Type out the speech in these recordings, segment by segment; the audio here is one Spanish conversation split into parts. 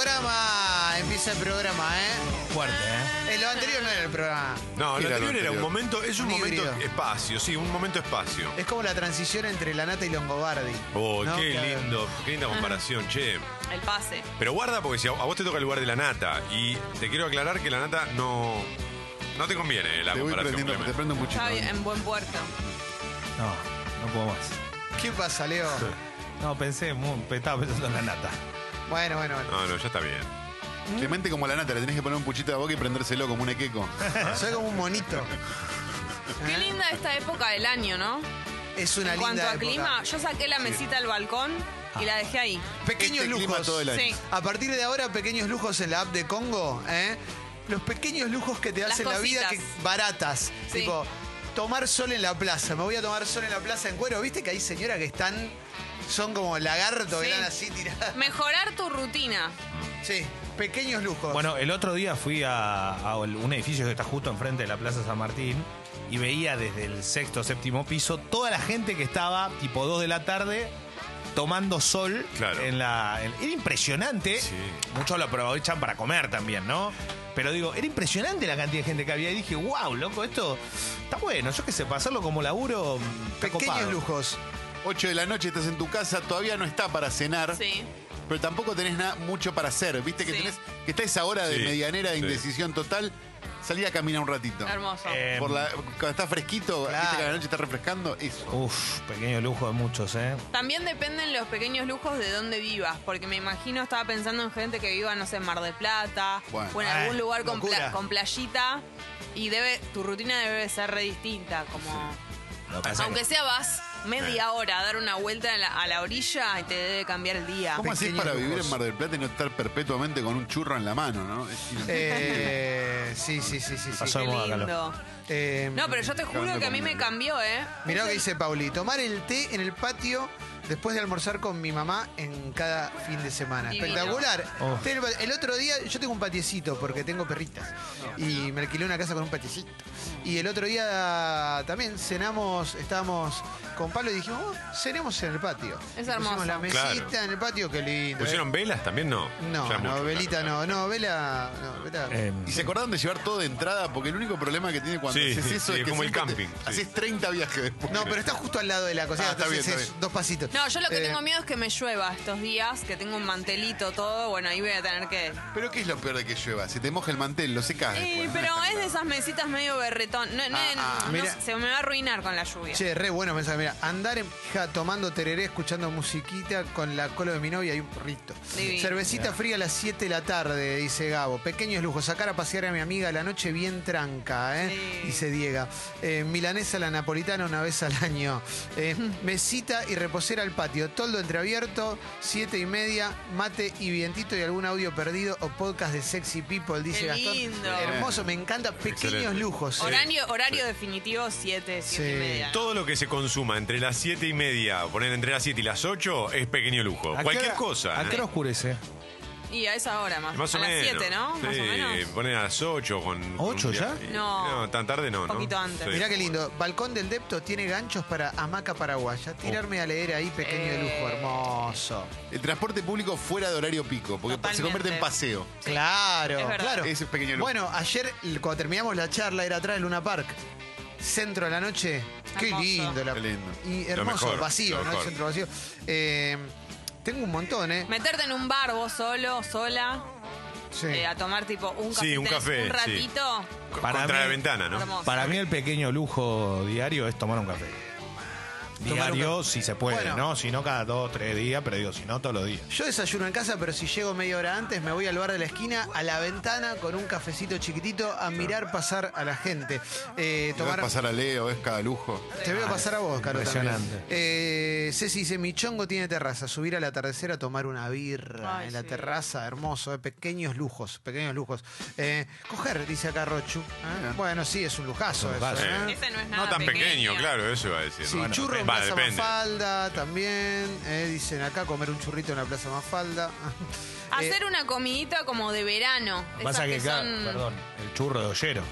programa, empieza el programa, ¿eh? Fuerte, ¿eh? Eh, lo anterior no era el programa. No, ¿Qué lo era lo anterior era un momento, es un, Un momento híbrido. espacio, sí, un momento espacio. Es como la transición entre la nata y Longobardi. Oh, ¿no? qué Que- lindo, qué linda comparación, che. El pase. Pero guarda porque si a a vos te toca el lugar de la nata y te quiero aclarar que la nata no no te conviene la Te voy comparación. prendiendo, te Clemente. prendo puchito. Está bien, en buen puerto. No, no puedo más. ¿Qué pasa, Leo? No, pensé, muy, estaba pensando en la nata. Bueno, bueno, bueno. No, no, ya está bien. Clemente como la nata, le tenés que poner un puchito de boca y prendérselo como un equeco. Soy como un monito. Qué linda esta época del año, ¿no? Es una en linda cuanto a época. clima, yo saqué la mesita al balcón y la dejé ahí. Pequeños Este clima lujos. todo el año. Sí. A partir de ahora, pequeños lujos en la app de Congo, ¿eh? Los pequeños lujos que te Las hacen la vida que cositas. baratas. Sí. Tipo, tomar sol en la plaza. Me voy a tomar sol en la plaza en cuero. ¿Viste que hay señoras que están. Son como lagartos, que Sí. así tiradas? Mejorar tu rutina. Sí, pequeños lujos. Bueno, el otro día fui a, a un edificio que está justo enfrente de la Plaza San Martín y veía desde el sexto séptimo piso toda la gente que estaba tipo 2 de la tarde tomando sol Claro. en la en- era impresionante Sí. muchos lo aprovechan para comer también no pero digo era impresionante la cantidad de gente que había y dije wow loco esto está bueno yo qué sé para hacerlo como laburo mm, está pequeños copado". lujos. 8 de la noche estás en tu casa, todavía no está para cenar, Sí. pero tampoco tenés nada mucho para hacer. Viste que Sí. tenés que está esa hora de Sí, medianera de sí. indecisión total. Salí a caminar un ratito. Hermoso. Eh, Por la, cuando está fresquito, Claro. viste que a la noche está refrescando, eso. Uf, pequeño lujo de muchos, ¿eh? También dependen los pequeños lujos de dónde vivas, porque me imagino, estaba pensando en gente que viva, no sé, en Mar del Plata, Bueno. o en Ah, algún lugar con, locura. pla- con playita, y debe tu rutina debe ser re distinta, como... Lo que pasa Aunque que- sea vas media hora a dar una vuelta a la, a la orilla y te debe cambiar el día. ¿Cómo haces Pequeños para vivir lujos. en Mar del Plata y no estar perpetuamente con un churro en la mano, no? Es Eh, sí, sí, sí, sí. sí. Pasó de Qué moda, Carlos. lindo. Eh, No, pero yo te juro que a mí me cambió, ¿eh? Mirá lo que dice Pauli. Tomar el té en el patio después de almorzar con mi mamá en cada fin de semana. Divino. Espectacular. Oh. Té en el patio. El otro día yo tengo un patiecito porque tengo perritas. Y me alquilé una casa con un patiecito. Y el otro día también cenamos, estábamos con Pablo y dijimos, oh, cenemos en el patio. Es Y pusimos hermoso. la mesita Claro. en el patio, qué lindo. ¿Pusieron ¿eh? velas también? No. No, Ya no, mucho, velita claro, no, no, vela, no, vela. Eh, Y se acordaron de llevar todo de entrada, porque el único problema que tiene cuando Sí, haces eso sí, es que como el siempre te- camping, sí. Haces 30 viajes después. No, pero está justo al lado de la cocina, Ah, está entonces bien, es está bien. dos pasitos. No, yo lo que Eh, tengo miedo es que me llueva estos días, que tengo un mantelito todo, bueno, ahí voy a tener que... Pero ¿qué es lo peor de que llueva? Se te moja el mantel, lo secás Eh, después. pero es de esas mesitas medio berretón. No, no, Ah, ah. no, Mira. se me va a arruinar con la lluvia. Che, re bueno mensaje. Mira, andar en pija tomando tereré, escuchando musiquita con la cola de mi novia y un porrito. Divino. Cervecita fría a las 7 de la tarde, dice Gabo. Pequeños lujos. Sacar a pasear a mi amiga la noche bien tranca, ¿eh? Sí. Dice Diega. Eh, milanesa a la napolitana una vez al año. Eh, mesita y reposera al patio. Toldo entreabierto, 7 y media, mate y vientito y algún audio perdido o podcast de Sexy People, dice Qué Gastón. lindo. Hermoso, me encanta. Pequeños Excelente. lujos. Horario, horario definitivo 7, 7 y media. Todo lo que se consuma entre las 7 y media, poner entre las 7 y las 8, es pequeño lujo. ¿a qué Cualquier hora- cosa. ¿A ¿eh? qué hora oscurece? Y a esa hora más. Más o a las menos. 7, ¿no? Más Sí, o menos. poner a las 8 con. con ¿Ocho un ya? viaje. No. No, tan tarde no, Un ¿no? poquito antes. Mirá qué lindo. Balcón del Depto tiene ganchos para hamaca paraguaya. Tirarme a leer ahí, pequeño de lujo, Eh. hermoso. El transporte público fuera de horario pico, porque Totalmente. se convierte en paseo. Sí. Claro, Es claro. Ese es pequeño lujo. Bueno, ayer cuando terminamos la charla era atrás del Luna Park. Centro de la noche. Qué Hermoso. lindo. La, Qué lindo. Y hermoso, mejor, vacío, lo ¿no? El mejor. centro vacío. Eh, tengo un montón, ¿eh? Meterte en un bar vos solo, sola, Sí. eh, a tomar tipo un café, Sí, un café, un sí. ratito. Para Contra mí- la ventana, ¿no? Hermoso. Para mí el pequeño lujo diario es tomar un café. Tomar un Diario, café. si se puede, Bueno. ¿no? Si no cada dos, tres días, pero digo, si no todos los días. Yo desayuno en casa, pero si llego media hora antes, me voy al bar de la esquina, a la ventana, con un cafecito chiquitito, a mirar pasar a la gente. Eh, Te vas a tomar pasar a Leo, es cada lujo. Te veo pasar a vos, Caro. también. Impresionante. Eh, Ceci dice, mi chongo tiene terraza. Subir al atardecer a tomar una birra Ay, en la sí. terraza. Hermoso, eh, pequeños lujos, pequeños lujos. Eh, coger, dice acá Rochu. ¿eh? Bueno, sí, es un lujazo Un eso. ¿eh? Ese no es nada No tan pequeño, claro, eso iba a decir. Sí, Bueno, churro va, Plaza depende. Mafalda también. eh, dicen acá, comer un churrito en la Plaza Mafalda. Eh, Hacer una comidita como de verano. Pasa que, que acá, son... perdón, el churro de ollero.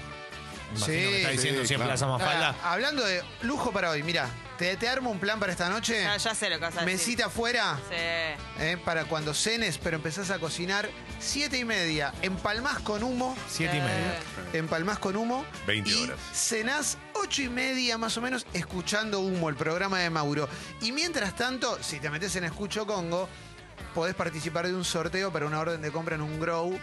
Imagino Sí, que está diciendo sí, siempre claro. Plaza Mafalda. Hablando de lujo para hoy, mira, te, te armo un plan para esta noche. Ya, ya sé lo que vas a decir. Mesita afuera. Sí. eh, para cuando cenes, pero empezás a cocinar. Siete y media. Empalmás con humo. Siete y media. Empalmás con humo. 20 y horas. Cenás ocho y media más o menos escuchando humo, el programa de Mauro. Y mientras tanto, si te metes en Escucho Congo, podés participar de un sorteo para una orden de compra en un grow.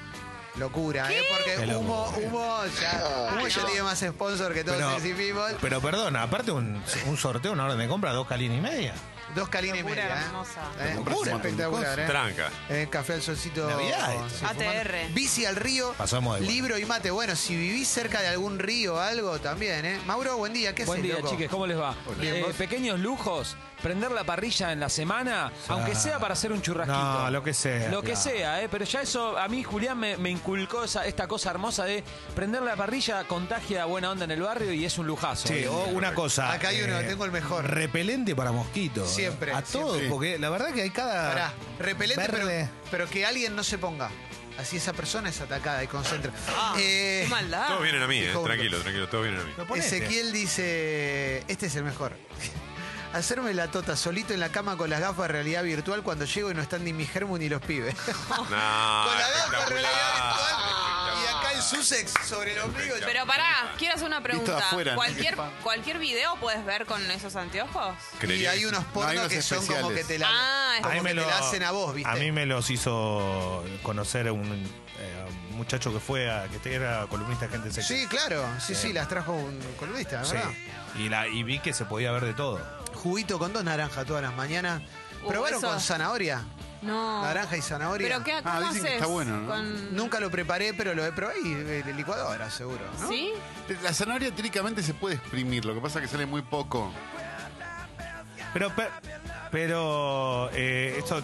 Locura, ¿eh? Porque Qué humo, locura. humo, ya, humo ya no. tiene más sponsor que todos Pero, People. pero perdona, aparte un, un sorteo, una orden de compra, dos calines y media. Dos calines y Locura media. ¿eh? hermosa. Eh, espectacular, ¿eh? Tranca. Eh, café al solcito. Navidad esto. sí, ATR. fumando. Bici al río. Pasó de. Libro y mate. Bueno, si vivís cerca de algún río o algo, también, ¿eh? Mauro, buen día. ¿Qué Buen haces, día, loco? chiques, ¿cómo les va? Bien, Eh, ¿vos? pequeños lujos, prender la parrilla en la semana, aunque sea para hacer un churrasquito. No, lo que sea. Lo que sea, ¿eh? pero ya eso, a mí Julián me, me inculcó esa- esta cosa hermosa de prender la parrilla, contagia buena onda en el barrio y es un lujazo. Sí, o una cosa. eh, Acá hay uno, tengo el mejor. Repelente para mosquitos. Siempre, A todos, siempre. porque la verdad que hay cada. Pará, repelente, pero, pero que alguien no se ponga. Así esa persona es atacada y concentra. Ah, Eh, qué maldad. Todos vienen a mí, eh. Tranquilo, tranquilo, todos vienen a mí. Ezequiel dice, este es el mejor. Hacerme la tota solito en la cama con las gafas de realidad virtual cuando llego y no están ni mi germu ni los pibes. No, con la gafa de realidad virtual y acá el Sussex sobre el ombligo. Pero pará, quiero hacer una pregunta. de afuera, ¿no? ¿Cualquier, ¿Cualquier video puedes ver con esos anteojos? Y hay unos pornos hay unos que son como que te la, Ah, como A mí que me te lo- la hacen a vos, ¿viste? A mí me los hizo conocer un, eh, un muchacho que fue a, que era columnista de gente sexy. Sí, claro. Sí, sí, las trajo un columnista, Sí. ¿verdad? Y, la, y vi que se podía ver de todo. Juguito con dos naranjas todas las mañanas. Uh, ¿Probaron eso- con zanahoria? No. Naranja y zanahoria. ¿Pero qué Ah, cómo dicen que haces? está bueno, ¿no? Con... Nunca lo preparé, pero lo he probado y de de licuadora, seguro. ¿no? ¿Sí? La zanahoria teóricamente se puede exprimir, lo que pasa es que sale muy poco. Pero, pe- pero eh, esto,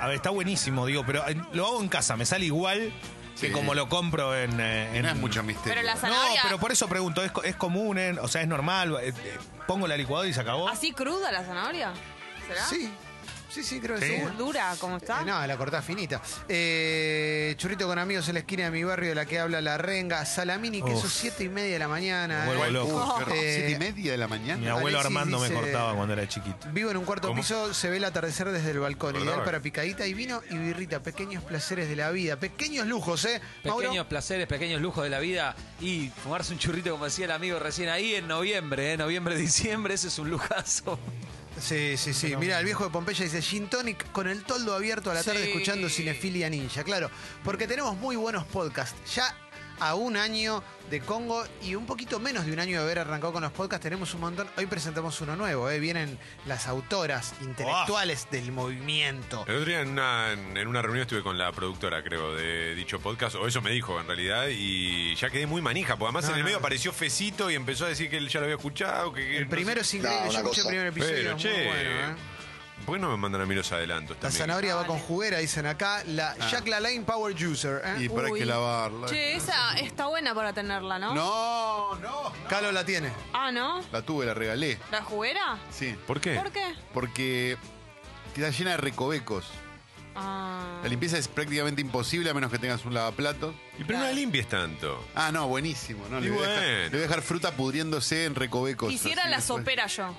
a ver, está buenísimo, digo, pero eh, lo hago en casa, me sale igual que Sí. como lo compro en... eh, en- no es mucho misterio. Pero la No, zanahoria... pero por eso pregunto, ¿es, es común? en- o sea, es normal? eh, eh, ¿Pongo la licuadora y se acabó? ¿Así cruda la zanahoria? ¿Será? Sí. Sí, sí, creo que ¿Sí? sí. ¿Dura como está? Eh, no, la cortás finita. Eh, churrito con amigos en la esquina de mi barrio de la que habla la renga. Salamini, queso Uf. siete y media de la mañana. Me vuelvo eh. loco. Eh, Siete y media de la Mi mañana. abuelo Alexis Armando me cortaba cuando era chiquito. Vivo en un cuarto ¿Cómo? piso, se ve el atardecer desde el balcón. Ideal para picadita y vino y birrita. Pequeños placeres de la vida. Pequeños lujos, ¿eh? Mauro? Pequeños placeres, pequeños lujos de la vida y fumarse un churrito, como decía el amigo recién ahí, en noviembre, ¿eh? noviembre, diciembre, ese es un lujazo. Sí, sí, sí. Mira, el viejo de Pompeya dice Gin Tonic con el toldo abierto a la tarde Sí. escuchando Cinefilia Ninja. Claro, porque tenemos muy buenos podcasts. Ya a un año de Congo y un poquito menos de un año de haber arrancado con los podcasts, tenemos un montón. Hoy presentamos uno nuevo, ¿eh? Vienen las autoras intelectuales del movimiento. El otro día en una, en una reunión estuve con la productora, creo, de dicho podcast, o eso me dijo en realidad, y ya quedé muy manija, porque además No, en el no. medio apareció Fecito y empezó a decir que él ya lo había escuchado. Que, que El no primero sé. es increíble, yo escuché el primer episodio. Pero, che, muy bueno, ¿eh? ¿Por qué no me mandan a mí los adelantos La también? zanahoria va con juguera, dicen acá. La Jack LaLanne Power Juicer. ¿eh? Y hay Uy. que lavarla. Che, esa está buena para tenerla, ¿no? No, no. Calo la tiene. Ah, ¿no? La tuve, la regalé. ¿La juguera? Sí. ¿Por qué? ¿Por qué? Porque queda llena de recovecos. Ah. La limpieza es prácticamente imposible a menos que tengas un lavaplatos. Y pero no la limpies tanto. Ah, no, buenísimo. No, Y le, voy a dejar, bueno. le voy a dejar fruta pudriéndose en recovecos. Quisiera así la después. sopera yo.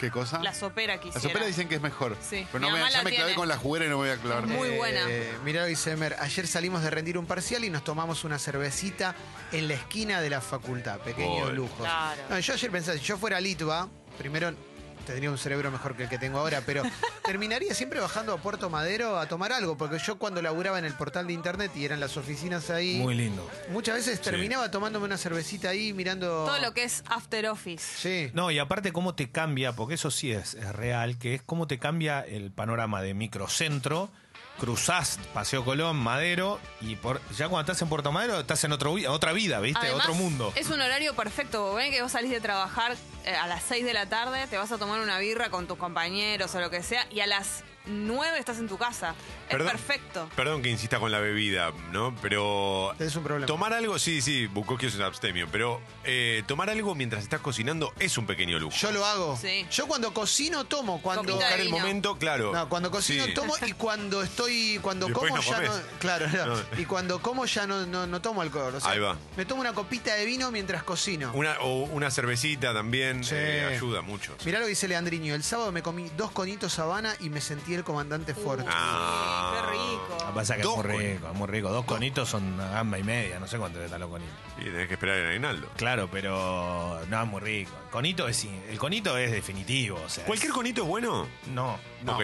¿Qué cosa? La sopera La quisiera. sopera dicen que es mejor. Sí, Pero mi no me, mamá ya la me clavé tiene. con la juguera y no me voy a clavar. Muy buena. Eh, mirá, dice Emer, ayer salimos de rendir un parcial y nos tomamos una cervecita en la esquina de la facultad. Pequeños lujos. Claro. No, yo ayer pensé, si yo fuera Litva, primero tendría un cerebro mejor que el que tengo ahora, pero terminaría siempre bajando a Puerto Madero a tomar algo, porque yo cuando laburaba en el portal de internet y eran las oficinas ahí, Muy lindo. muchas veces terminaba tomándome una cervecita ahí mirando... Todo lo que es after office. Sí. No, y aparte cómo te cambia, porque eso sí es, es real, que es cómo te cambia el panorama de microcentro, cruzás Paseo Colón, Madero, y por, ya cuando estás en Puerto Madero estás en otro, otra vida, ¿viste? Además, otro mundo. Es un horario perfecto. Ven que vos salís de trabajar eh, a las 6 de la tarde, te vas a tomar una birra con tus compañeros o lo que sea, y a las 9 estás en tu casa. Perdón. Es perfecto. Perdón que insista con la bebida, ¿no? Pero. Es un problema. Tomar algo, sí, sí, Bukowski es un abstemio, pero eh, tomar algo mientras estás cocinando es un pequeño lujo. Yo lo hago. Sí. Yo cuando cocino tomo, cuando Copita de el vino. momento, claro. No, cuando cocino Sí. tomo y cuando estoy, cuando Después como no ya comés. no, claro, no. No. y cuando como ya no, no, no tomo alcohol. O sea, Ahí va. Me tomo una copita de vino mientras cocino. Una, o una cervecita también Sí. eh, ayuda mucho. Mirá lo que dice Leandriño. El sábado me comí dos conitos Habana y me sentí el comandante Ford. Ah. Qué Lo que rico. pasa es que es Dos muy rico, es muy rico. Dos conitos son una gamba y media, no sé cuánto están los conitos. Y tenés que esperar el aguinaldo. Claro, pero no es muy rico. El conito es el conito es definitivo, o sea. ¿Cualquier es- conito es bueno? no. No. Ok.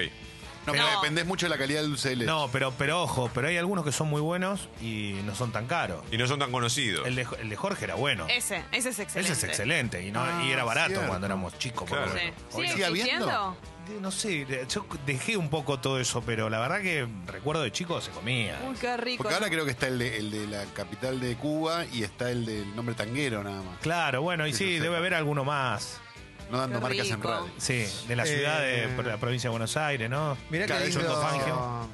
No, pero No. dependés mucho de la calidad del dulce de leche. No, pero pero ojo, pero hay algunos que son muy buenos y no son tan caros. Y no son tan conocidos. El de, el de Jorge era bueno. Ese, ese es excelente. Ese es excelente y no Ah, y era barato cierto. cuando éramos chicos. por lo Claro. Sí. ¿Sigue ¿Sigue habiendo? existiendo? No sé, yo dejé un poco todo eso, pero la verdad que recuerdo de chico se comía. Uy, qué rico. Porque ahora creo que está el de, el de la capital de Cuba y está el del nombre tanguero nada más. Claro, bueno, y sí, debe haber alguno más. No dando Qué marcas en radio. Sí, de la ciudad Eh, de la provincia de Buenos Aires, ¿no? Mirá Claro, que ellos lindo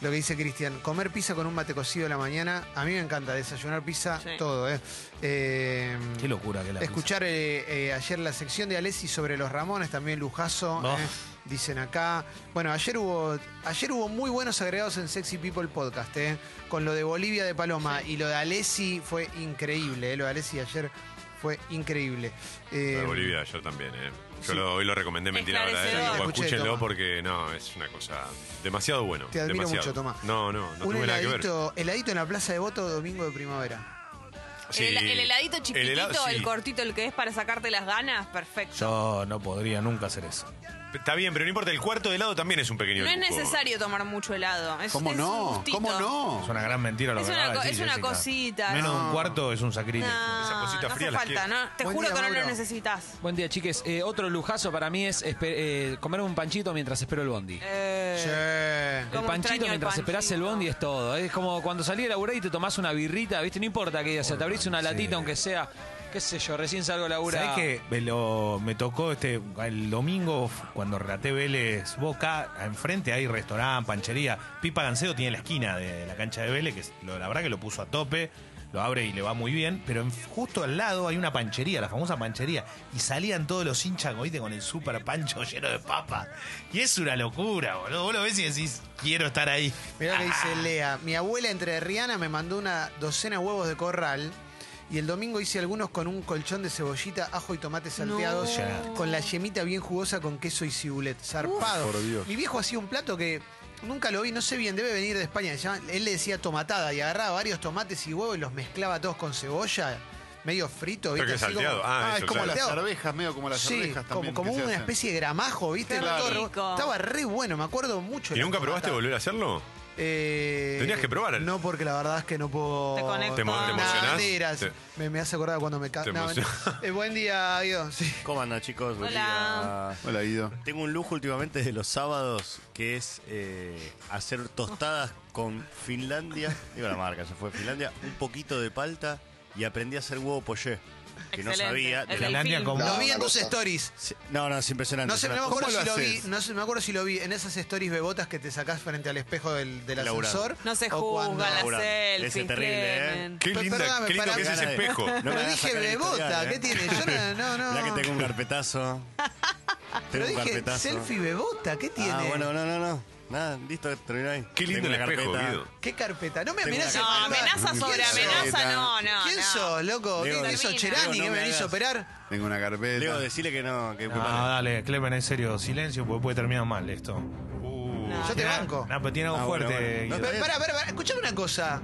lo que dice Cristian. Comer pizza con un mate cocido a la mañana. A mí me encanta desayunar pizza, Sí. todo, ¿eh? Eh, Qué locura que la Escuchar eh, eh, ayer la sección de Alessi sobre los Ramones, también lujazo, Oh. Eh, dicen acá. Bueno, ayer hubo, ayer hubo muy buenos agregados en Sexy People Podcast, eh, con lo de Bolivia de Paloma y lo de Alessi fue increíble, eh, lo de Alessi ayer fue increíble. Eh, Lo de Bolivia, yo también, ¿eh? Yo sí. lo- hoy lo recomendé mentira ahora, ¿eh? Escuché, escúchenlo porque no, es una cosa demasiado bueno. Te admiro demasiado. mucho, Tomás. No, no, no un tuve nada que ver. heladito, heladito en la Plaza de Voto domingo de primavera. Sí. El, el heladito chiquitito, el, helado, sí. cortito, el que es para sacarte las ganas, perfecto. Yo no podría nunca hacer eso. Está bien, pero no importa, el cuarto de helado también es un pequeño no es lujo. necesario tomar mucho helado. Es, ¿Cómo es un no? gustito. ¿Cómo no? Es una gran mentira lo Es que una acaba de co- decir, es una Jessica. cosita, Menos de no. un cuarto es un sacrilegio. No, Esa cosita no fría hace falta, quiero. ¿no? Te Buen juro día, que no Mauro. lo necesitas. Buen día, chiques. Eh, otro lujazo para mí es espe- eh, comer un panchito mientras espero el bondi. Eh. El Cómo panchito el mientras esperás el panchito. bondi es todo. Es como cuando salí de laburar y te tomás una birrita, ¿viste? No importa que o sea, te abrís una latita, aunque sea, qué sé yo, recién salgo de laburar. ¿Sabés que me, lo- me tocó este el domingo cuando relaté Vélez Boca? Enfrente hay restaurante, panchería. Pipa Gancedo tiene la esquina de la cancha de Vélez, que es- lo- la verdad que lo puso a tope. Lo abre y le va muy bien, pero en- justo al lado hay una panchería, la famosa panchería, y salían todos los hinchas, viste, con el super pancho lleno de papa. Y es una locura, boludo. Vos lo ves y decís, quiero estar ahí. Mirá que dice Lea, mi abuela entre Rihanna me mandó una docena de huevos de corral y el domingo hice algunos con un colchón de cebollita, ajo y tomates salteados, No. con la yemita bien jugosa con queso y cibulet. Zarpado. por Dios. Mi viejo hacía un plato que nunca lo vi, no sé bien, debe venir de España. él le decía tomatada y agarraba varios tomates y huevos y los mezclaba todos con cebolla, medio frito, Pero ¿viste? que Así salteado. como- Ah, Ah, eso, es como claro. las Salteado. arvejas, medio como las Sí, arvejas como, también. una hacen. especie de gramajo, ¿viste? Rico. Estaba re bueno, me acuerdo mucho. de ¿Y nunca probaste volver a hacerlo? Eh, Tenías que probar. No, porque la verdad es que no puedo. Te conectó. ¿Te, emo- te Nah, emocionás? mentiras. Te- Me, me hace acordar cuando me ca- Te no, emociona. eh, buen día, Guido. Sí. ¿Cómo andan chicos? Buen Hola. día. Hola, Guido. Tengo un lujo últimamente de los sábados que es eh, hacer tostadas con Finlandia. Digo la marca, se fue Finlandia. Un poquito de palta y aprendí a hacer huevo poché. Que no sabía. De la- Finlandia como- Lo No, vi en una tus cosa. stories. No, no, es impresionante. No sé, no me acuerdo si lo vi, haces? no sé, me acuerdo si lo vi en esas stories bebotas que te sacás frente al espejo del, del Laburando. ascensor. No se o juzga la Laburando. selfie, Ese terrible, ¿eh? Clemen. Qué, Pero linda, perdóname, qué lindo para que es ese Ganas de- espejo. No me Pero dije sacar el bebota, historial, ¿qué ¿eh? tiene? Yo no, no, no. Mirá que tengo un carpetazo. Pero Tengo un dije carpetazo. selfie bebota, ¿qué tiene? Ah, bueno, no, no, no. Nada, listo, terminó ahí. Qué lindo Tengo el una espejo, carpeta. Guido. ¿Qué carpeta? No me Tengo amenaces. una No, carpeta. amenaza sobre ¿Quién sos? amenaza, no, no. ¿Quién no. sos, loco? Leo, ¿Qué hizo termina. Cherani? Leo, ¿Que no me me venís a hagas. operar? Tengo una carpeta. Leo, decirle que no. Que No, dale, Clemen, en serio, silencio, porque puede terminar mal esto. Uh, Yo te banco. No, pero tiene algo Ah, bueno, fuerte. bueno. Guido. No, Pero, Pará, pará, pará. Escuchame una cosa.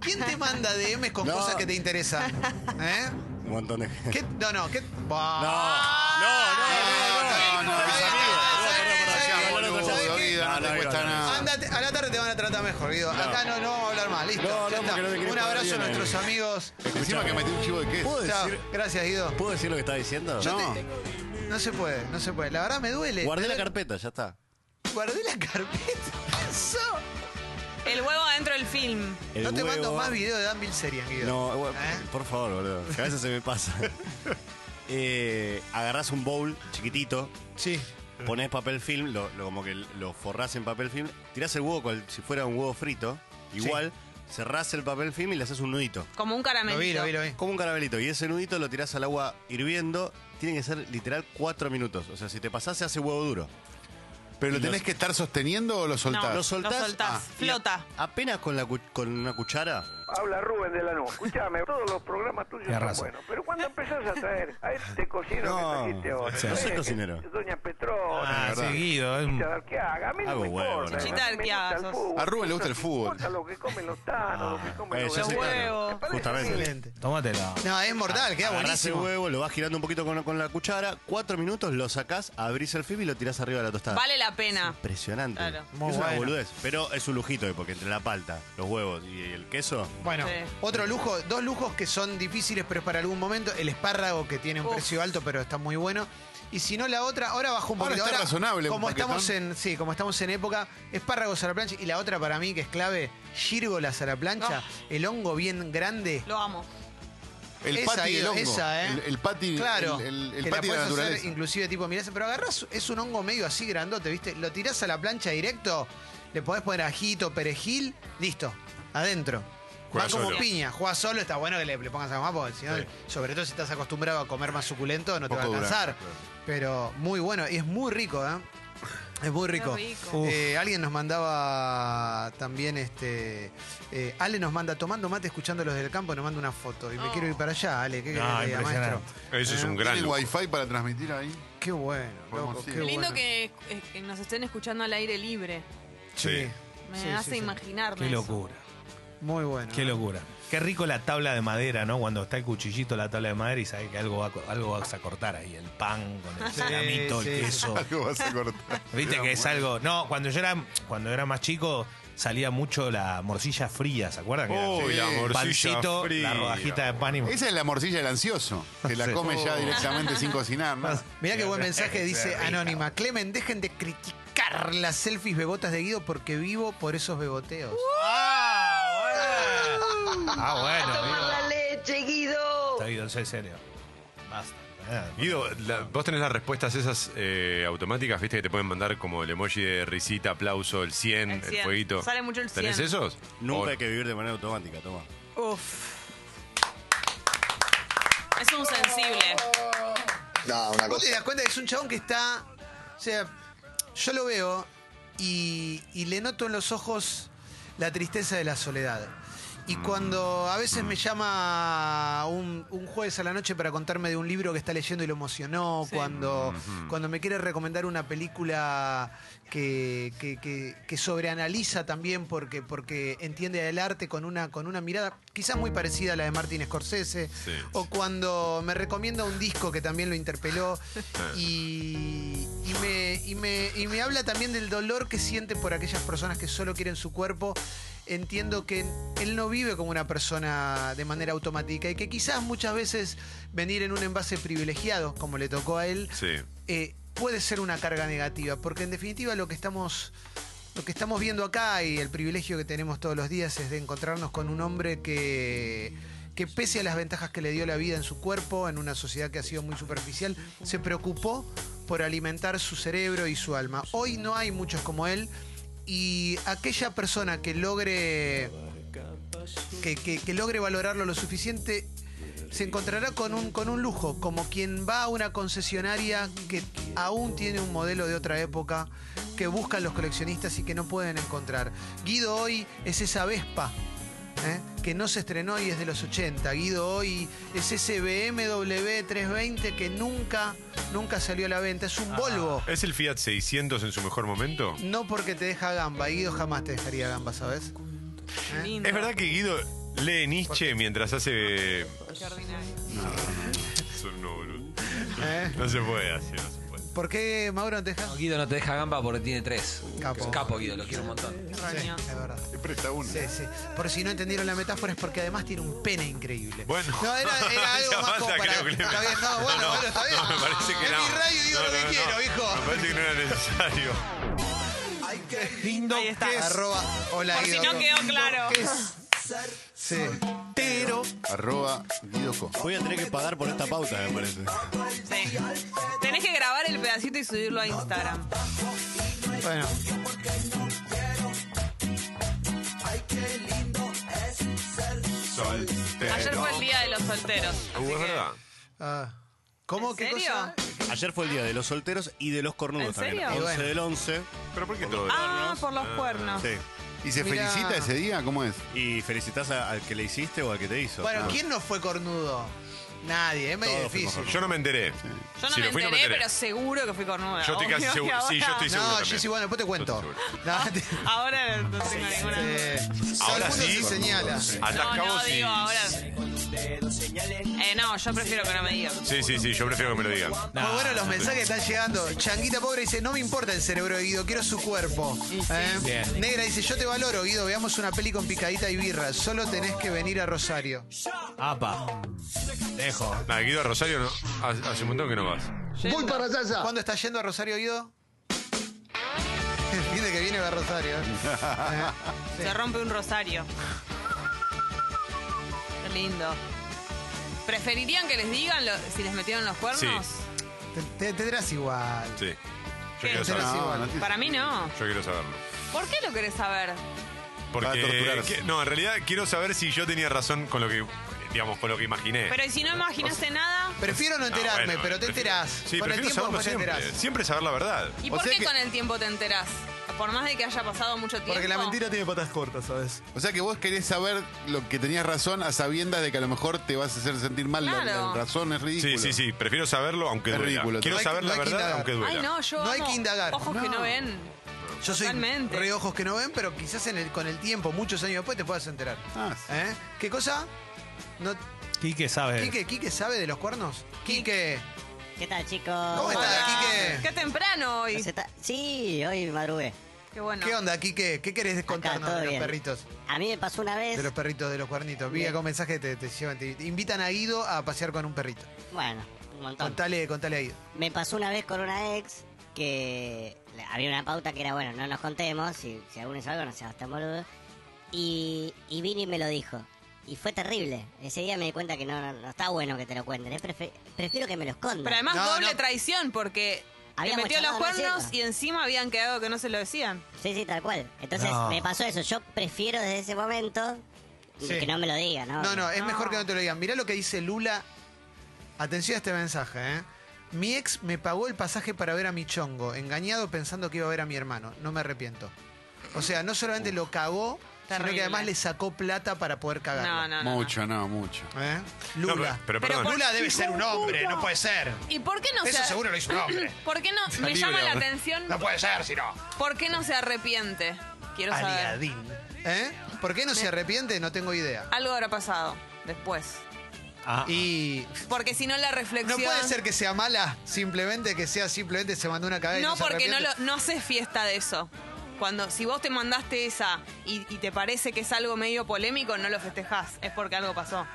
¿Quién te manda DMs con No. cosas que te interesan? ¿Eh? Un montón de ¿Qué? No, no, ¿qué? No, no, no, no, no. No No, te no, cuesta nada. A la tarde te van a tratar mejor, Guido. Acá no, no vamos a hablar más, listo. No, ya no, está. te Un abrazo a nuestros eh. amigos. Encima que metí un chivo de queso. ¿Puedo Chao. decir, Gracias, Guido. ¿Puedo decir lo que estaba diciendo? No. No se puede, no se puede. La verdad me duele. Guardé la duele. carpeta, ya está. Guardé la carpeta. Eso. El huevo adentro del film. El no te mando más videos de Dan Bilzerian, Guido. No, bueno, ¿Eh? por favor, boludo. Que a veces se me pasa. eh, agarrás un bowl chiquitito, Sí. Pones papel film, lo, lo- como que lo forrás en papel film, tirás el huevo cual si fuera un huevo frito, igual, cerrás el papel film y le haces un nudito. Como un Lo caramelito. vi, lo vi, lo vi. Como un caramelito. Y ese nudito lo tirás al agua hirviendo. Tiene que ser literal cuatro minutos. O sea, si te pasás se hace huevo duro. ¿Pero lo tenés los- que estar sosteniendo o lo soltás? No, Lo soltás, Lo soltás. ah, y Flota. Apenas con, la cu- con una cuchara. Habla Rubén de la NU. Escuchame, todos los programas tuyos son razón. buenos. Pero cuando empezás a traer a este cocinero No, que trajiste ahora, sí, no soy eh, cocinero. Doña Petrona, Ah, seguido. es Chichita Arqueaga, a mí no me importa. a mí Chichita me gusta el Arqueaga, fútbol. A Rubén le gusta el fútbol. lo que comen los tanos, lo que comen eh, los huevos. Justamente. Tómatela. No, es mortal, queda Agarrás el buenísimo. huevo, lo vas girando un poquito con, con la cuchara. Cuatro minutos, lo sacás, abrís el film y lo tirás arriba de la tostada. Vale la pena. Impresionante. Claro. Muy es una bueno. boludez. Pero es un lujito, porque entre la palta, los huevos y el queso. Bueno, Sí. otro lujo, dos lujos que son difíciles, pero es para algún momento. El espárrago, que tiene un Uf. precio alto, pero está muy bueno. Y si no, la otra, ahora bajó un Ahora poquito. está razonable, un Como paquetón. estamos en, sí, como estamos en época, espárragos a la plancha. Y la otra para mí, que es clave, gírgolas a la plancha. El hongo bien grande. Lo amo. El Esa, pati del Guido, hongo. esa, ¿eh? El, el pati, Claro, el, el- el que la pati de la puedes hacer naturaleza. inclusive tipo, mirá, pero agarrás, es un hongo medio así grandote, ¿viste? Lo tirás a la plancha directo, le podés poner ajito, perejil, listo, adentro. Va Juega como solo. piña, juega solo, está bueno que le, le pongas a más, porque si no, Sí. sobre todo si estás acostumbrado a comer más suculento, no te va a dura, alcanzar. claro. Pero muy bueno, y es muy rico, ¿eh? Es muy rico. rico. Eh, alguien nos mandaba también, este, eh, Ale nos manda, tomando mate, escuchando los del campo, nos manda una foto. Y me Oh. quiero ir para allá, Ale. ¿Qué querés No, que diga, maestro? Eso es Eh, un gran ¿Tienen lujo. wifi para transmitir ahí? Qué bueno, loco, qué Qué lindo bueno. que, que nos estén escuchando al aire libre. Sí. Me Sí, hace sí, sí. imaginarme. Qué eso. Muy bueno. Qué ¿eh? locura. Qué rico la tabla de madera, ¿no? Cuando está el cuchillito, la tabla de madera y sabes que algo, va, algo vas a cortar ahí. El pan con el ceramito, sí, el sí. queso. Algo vas a cortar. Viste que es algo. No, cuando yo era, cuando era más chico, salía mucho la morcilla fría, ¿se acuerdan? Uy, la morcilla pancito, fría. la rodajita de pan y Esa es la morcilla del ansioso, que la Sí. come ya directamente sin cocinar. ¿no? Mirá qué buen mensaje, dice rica. Anónima. Clemen, dejen de criticar las selfies bebotas de Guido porque vivo por esos beboteos. Ah, bueno. Guido. la leche, Guido! Está Guido, en serio. Basta. Eh, Guido, la- vos tenés las respuestas esas eh, automáticas, viste, que te pueden mandar como el emoji de risita, aplauso, el 100, el, El 100. fueguito. Sale mucho el 100. ¿Tenés esos? Nunca hay que vivir de manera automática, toma. Uf. Es un sensible. Vos te das cuenta que es un chabón que está. O sea, yo lo veo y, y le noto en los ojos la tristeza de la soledad. Y cuando a veces me llama un, un jueves a la noche para contarme de un libro que está leyendo y lo emocionó, cuando, cuando me quiere recomendar una película que, que, que- que sobreanaliza también porque, porque entiende el arte con una, con una mirada quizás muy parecida a la de Martin Scorsese, Sí. o cuando me recomienda un disco que también lo interpeló y, y me, y, me, y me habla también del dolor que siente por aquellas personas que solo quieren su cuerpo. Entiendo que él no vive como una persona de manera automática y que quizás muchas veces venir en un envase privilegiado, como le tocó a él, Sí. eh, puede ser una carga negativa, porque en definitiva lo que estamos lo que estamos viendo acá y el privilegio que tenemos todos los días es de encontrarnos con un hombre que que pese a las ventajas que le dio la vida en su cuerpo, en una sociedad que ha sido muy superficial, se preocupó por alimentar su cerebro y su alma. Hoy no hay muchos como él y aquella persona que logre que, logre valorarlo lo suficiente se encontrará con un, con un lujo, como quien va a una concesionaria que aún tiene un modelo de otra época, que buscan los coleccionistas y que no pueden encontrar. Guido hoy es esa Vespa. ¿Eh? que no se estrenó y es de los 80. Guido hoy es ese BMW 320 que nunca, nunca salió a la venta. Es un Volvo. ¿Es el Fiat 600 en su mejor momento? No porque te deja gamba. Guido jamás te dejaría gamba, ¿sabes? Lindo. ¿Es verdad que Guido lee Nietzsche mientras hace... No, boludo. ¿Eh? No se puede así, no se puede. ¿Por qué Mauro no te deja? No, Guido no te deja gamba porque tiene tres. Capo. Capo, Guido, lo quiero un montón. Qué Sí, es verdad. Te presta uno. Sí, sí. Por si no entendieron la metáfora es porque además tiene un pene increíble. Bueno. No, era, era algo más como para... creo que le- Está bien, no, bueno, No, bueno, está bien. no, me parece que es no. mi radio digo No, lo que no, quiero, no. hijo. Me parece que no era necesario. lindo Ahí está. que es. Arroba, hola Por si Guido. no quedó claro. ¿Qué es? Sí. Pero Arroba Guido Co. Voy a tener que pagar por esta pauta, me parece. Sí. Tenés que grabar el pedacito y subirlo a Instagram. Bueno. Ayer fue el día de los solteros. Uh, así es que- verdad. ah, ¿Cómo? ¿En ¿Qué serio? cosa? Ayer fue el día de los solteros y de los cornudos ¿En también. serio? 11 Y bueno. del 11. ¿Pero por qué todo Ah, por los cuernos. Sí. ¿Y se Mirá. felicita ese día? ¿Cómo es? Y felicitas al que le hiciste o al que te hizo. Bueno, Ah. ¿quién no fue cornudo? Nadie, es medio Todos fuimos difícil. Yo no me enteré. Yo no Si me lo fui, enteré, pero seguro que fui cornuda. Yo estoy casi seguro. Sí, yo ahora- estoy seguro. No, también. Jessy, bueno, después te cuento. Yo estoy No, te- Ahora no tengo ninguna. eh, Ahora todo el mundo sí. se señala. Atas No, no, cabos y- digo ahora. Eh, no, yo prefiero que no me digan. Sí, sí, sí, yo prefiero que me lo digan. Muy bueno los mensajes están llegando. Changuita Pobre dice, no me importa el cerebro de Guido, quiero su cuerpo. ¿Eh? Bien. Negra dice, yo te valoro, Guido, veamos una peli con picadita y birra. Solo tenés que venir a Rosario. Apa. Dejo. Nada, Guido a Rosario no. Hace hace un montón que no vas. Voy para allá. ¿Cuándo está yendo a Rosario, Guido? El fin de que viene va a Rosario. ¿eh? Se rompe un rosario. Lindo. ¿Preferirían que les digan lo- si les metieron los cuernos? Sí. Te, te- tendrás igual. Sí. Yo quiero saberlo. igual. no Para mí no. Yo quiero saberlo. ¿Por qué lo querés saber? Porque. Para torturarse. que- no, en realidad quiero saber si yo tenía razón con lo que. Digamos, con lo que imaginé. Pero ¿y si no imaginaste nada? Prefiero no enterarme, bueno, pero te prefiero- enterás. Sí, con el prefiero tiempo saberlo después te siempre. enterás. Siempre saber la verdad. ¿Y O por sea qué que- con el tiempo te enterás? Por más de que haya pasado mucho tiempo. Porque la mentira tiene patas cortas, ¿sabes? O sea que vos querés saber lo que tenías razón a sabiendas de que a lo mejor te vas a hacer sentir mal. La- Claro. La, razón es ridícula. Sí, sí, sí. Prefiero saberlo aunque Es duela. ridículo. Quiero No hay- saber no la hay que verdad indagar. aunque duela. Ay, no, yo No hay amo que indagar. Ojos que no ven. Yo soy Totalmente. re ojos que no ven, pero quizás en el- con el tiempo, muchos años después, te puedas enterar. Ah, sí. ¿Eh? ¿Qué cosa? No, Quique sabe. ¿Quique, ¿Quique sabe de los cuernos? Quique. ¿Qué tal, chicos? ¿Cómo estás, Hola. Quique? Qué temprano hoy. ¿Se está- Sí, hoy madrugué. Qué bueno. ¿Qué onda, Quique? ¿Qué querés contarnos de los bien. perritos? A mí me pasó una vez. De los perritos, de los cuernitos. Vi acá un mensaje que te, te llevan, te, invitan a Guido a pasear con un perrito. Bueno, un montón. Contale, contale a Guido. Me pasó una vez con una ex que había una pauta que era, bueno, no nos contemos, si, si alguno hizo algo, no sea tan boludo. Y, y vino y me lo dijo. Y fue terrible. Ese día me di cuenta que no, no, no está bueno que te lo cuenten. Es prefe- prefiero que me lo escondan. Pero además No, doble no. traición porque Habíamos metió los charlado, ¿no es cuernos y encima habían quedado que no se lo decían. Sí, sí, tal cual. Entonces No. me pasó eso. Yo prefiero desde ese momento Sí. que no me lo diga, ¿no? No, no, es No. mejor que no te lo digan. Mirá lo que dice Lula. Atención a este mensaje, ¿eh? Mi ex me pagó el pasaje para ver a mi chongo, engañado pensando que iba a ver a mi hermano. No me arrepiento. O sea, no solamente lo cagó, sino Terrible. que además le sacó plata para poder cagarlo. No, no, no. Mucho, no, mucho. ¿Eh? No, Lula. pero, pero Pero perdón. por- Lula debe ser un hombre, no puede ser. ¿Y por qué no Eso se seguro lo hizo un hombre. ¿Por qué no? Me libre llama la atención. No puede ser, si no. ¿Por qué no se arrepiente? Quiero saber. Aliadín. ¿Eh? ¿Por qué no se arrepiente? No tengo idea. Algo habrá pasado después. Ah, Y Porque si no la no reflexión. puede ser que sea mala, simplemente que sea simplemente se mandó una y no No, se porque no, lo, no haces fiesta de eso. Cuando, si vos te mandaste esa y, y te parece que es algo medio polémico, no lo festejás. Es porque algo pasó.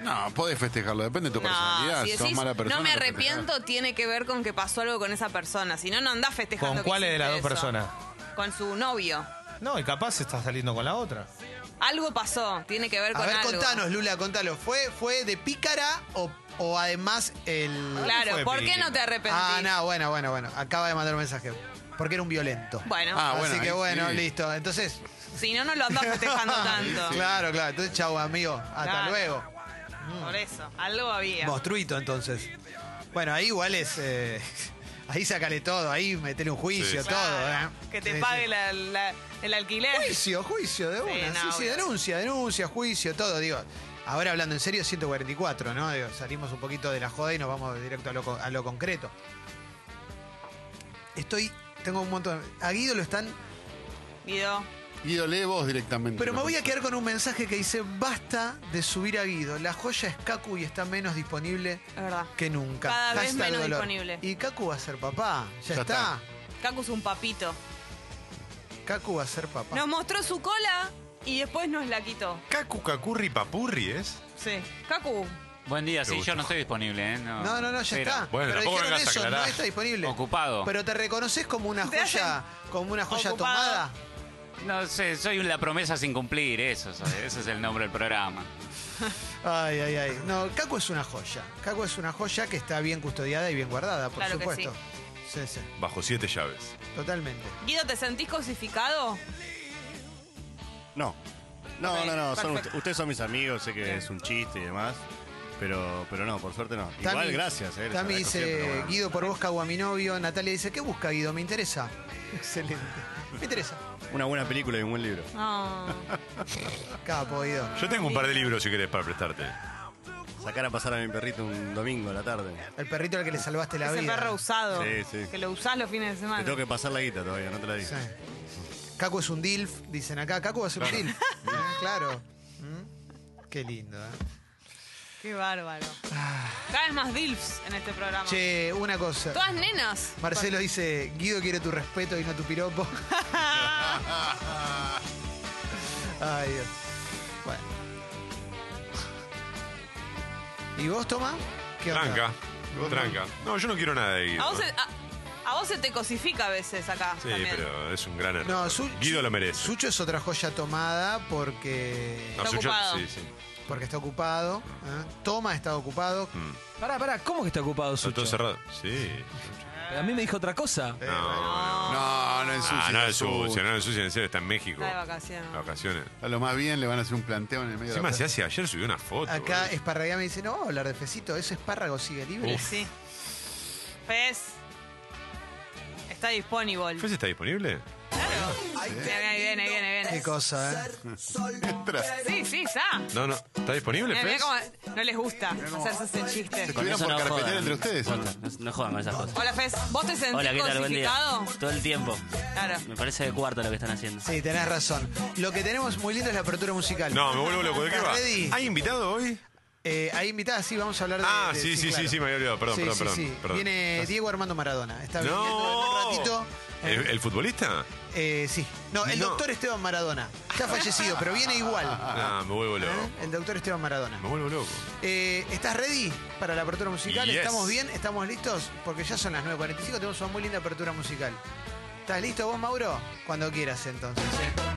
No, podés festejarlo, depende de tu personalidad. si sos decís, mala persona. no me arrepiento, tiene que ver con que pasó algo con esa persona. Si no, no andás festejando. ¿Con cuáles de las dos eso. personas? Con su novio. No, y capaz está saliendo con la otra. Algo pasó, tiene que ver A con ver, algo. contanos, Lula, contalo. ¿Fue, fue de pícara o, o además el. Claro, ¿por qué no te arrepentís? Ah, no, bueno, bueno, bueno. Acaba de mandar un mensaje. Porque era un violento. Bueno, Ah, bueno, Así que ahí bueno, sí. listo. Entonces. si no, no lo andás festejando tanto. Claro, claro. Entonces, chau, amigo. Hasta Claro. luego. Por eso, algo había. Monstruito, entonces. Bueno, ahí igual es. eh, ahí sacale todo. Ahí metele un juicio, Sí. todo, Claro, ¿eh? Que te Sí, pague sí. la- la- el alquiler. Juicio, juicio de una. Sí, no, sí, obvio. denuncia, denuncia, juicio, todo. Digo, ahora hablando en serio, 144, ¿no? Digo, salimos un poquito de la joda y nos vamos directo a lo, co- a lo concreto. Estoy, tengo un montón. A Guido lo están. Guido, Guido, lee vos directamente. Pero me voy a que- quedar con un mensaje que dice: basta de subir a Guido. La joya es Kaku y está menos disponible es verdad. que nunca. Cada vez Hashtag menos dolor. disponible. Y Kaku va a ser papá. Ya, Ya está. está. Cacu es un papito. Kaku va a ser papá. Nos mostró su cola y después nos la quitó. Cacu Cacurri Papurri es. Sí. Cacu, Buen día, sí, yo no estoy disponible, ¿eh? No, No, no, no, ya está. Bueno, Pero tampoco dijeron vengas a eso, no aclarar. está disponible. Ocupado. Pero te reconoces como una Te joya, como una joya Ocupado. tomada. No sé, soy la promesa sin cumplir, eso, soy, ese es el nombre del programa. Ay, ay, ay. No, Caco es una joya. Caco es una joya que está bien custodiada y bien guardada, por Claro que supuesto. Sí, sí, bajo siete llaves. totalmente. Guido, ¿te sentís cosificado? No. No, Ok, no, no. son perfecto. ust- ustedes son mis amigos, sé que es un chiste y demás. Pero, pero no, por suerte no. Igual, Tami- gracias. Eh, Tami dice, siempre, bueno. Guido por vos cago a mi novio. Natalia dice, ¿qué busca Guido? Me interesa. Excelente. Me interesa. Una buena película y un buen libro. No. Capo, Guido. Yo tengo un par de libros si querés para prestarte. Sacar a pasar a mi perrito un domingo a la tarde. El perrito al que le salvaste la Ese vida. perro usado. Sí, sí. Que lo usás los fines de Te semana. tengo que pasar la guita todavía, no te la dije. Sí. Caco es un DILF, dicen acá. Caco va a ser un DILF. Eh, claro. ¿Mm? Qué lindo, ¿eh? Qué bárbaro. Cada vez más DILFs en este programa. Che, una cosa. Todas nenas. Marcelo dice, Guido quiere tu respeto y no tu piropo. Ay, Dios. Bueno. ¿Y vos, Toma? ¿Qué onda? Tranca, tranca. No, yo no quiero nada de Guido. A vos, se, a, a vos se te cosifica a veces acá. Sí, también. pero es un gran error. No, Su- Guido lo merece. Sucho es otra joya tomada porque, No, Está Sucho- ocupado. sí, sí. Porque está ocupado. ¿eh? Toma está ocupado. Mm. Pará, pará, ¿cómo que está ocupado Está Sucho? todo cerrado. Sí. A mí me dijo otra cosa. No, no. No, no ensucia. Ah, no es sucio, no es sucio, en serio, está en México. Está de vacaciones. Vacaciones. A lo más bien le van a hacer un planteo en el medio Encima de se la hace ayer subió una foto. Acá boludo. Esparraguía me dice, no, vamos a hablar de Fecito, ese espárrago sigue libre. Y sí. Fez. Está disponible. ¿Fez está disponible? Claro. Viene, viene, viene, viene. Qué cosa, ¿eh? Sí, sí, está. No, no. ¿Está disponible, Fez? cómo no les gusta hacerse ese chiste. Estuvieron por carpetear entre ustedes. ¿o no? No, no jodan con esas cosas. Hola, Fez. ¿Vos te sentís Hola, ¿qué tal? Buen día. cosificado? Todo el tiempo. Claro. Me parece de cuarto lo que están haciendo. Sí, tenés razón. Lo que tenemos muy lindo es la apertura musical. No, me vuelvo loco. ¿De qué ¿Estás va? ready? ¿Hay invitado hoy? Eh, hay invitada, sí, vamos a hablar de. Ah, de- sí, sí, sí, claro. sí, me había olvidado. Perdón, Sí, perdón, sí, perdón, sí. perdón. Viene Diego Armando Maradona. Está viniendo en ¡No! un ratito. ¿El, el futbolista? eh, sí. No, el No. doctor Esteban Maradona. Está fallecido, pero viene igual. Ah, me vuelvo loco. ¿Eh? El doctor Esteban Maradona. Me vuelvo loco. Eh, ¿Estás ready para la apertura musical? Yes. ¿Estamos bien? ¿Estamos listos? Porque ya son las 9.45, tenemos una muy linda apertura musical. ¿Estás listo vos, Mauro? Cuando quieras, entonces. ¿eh?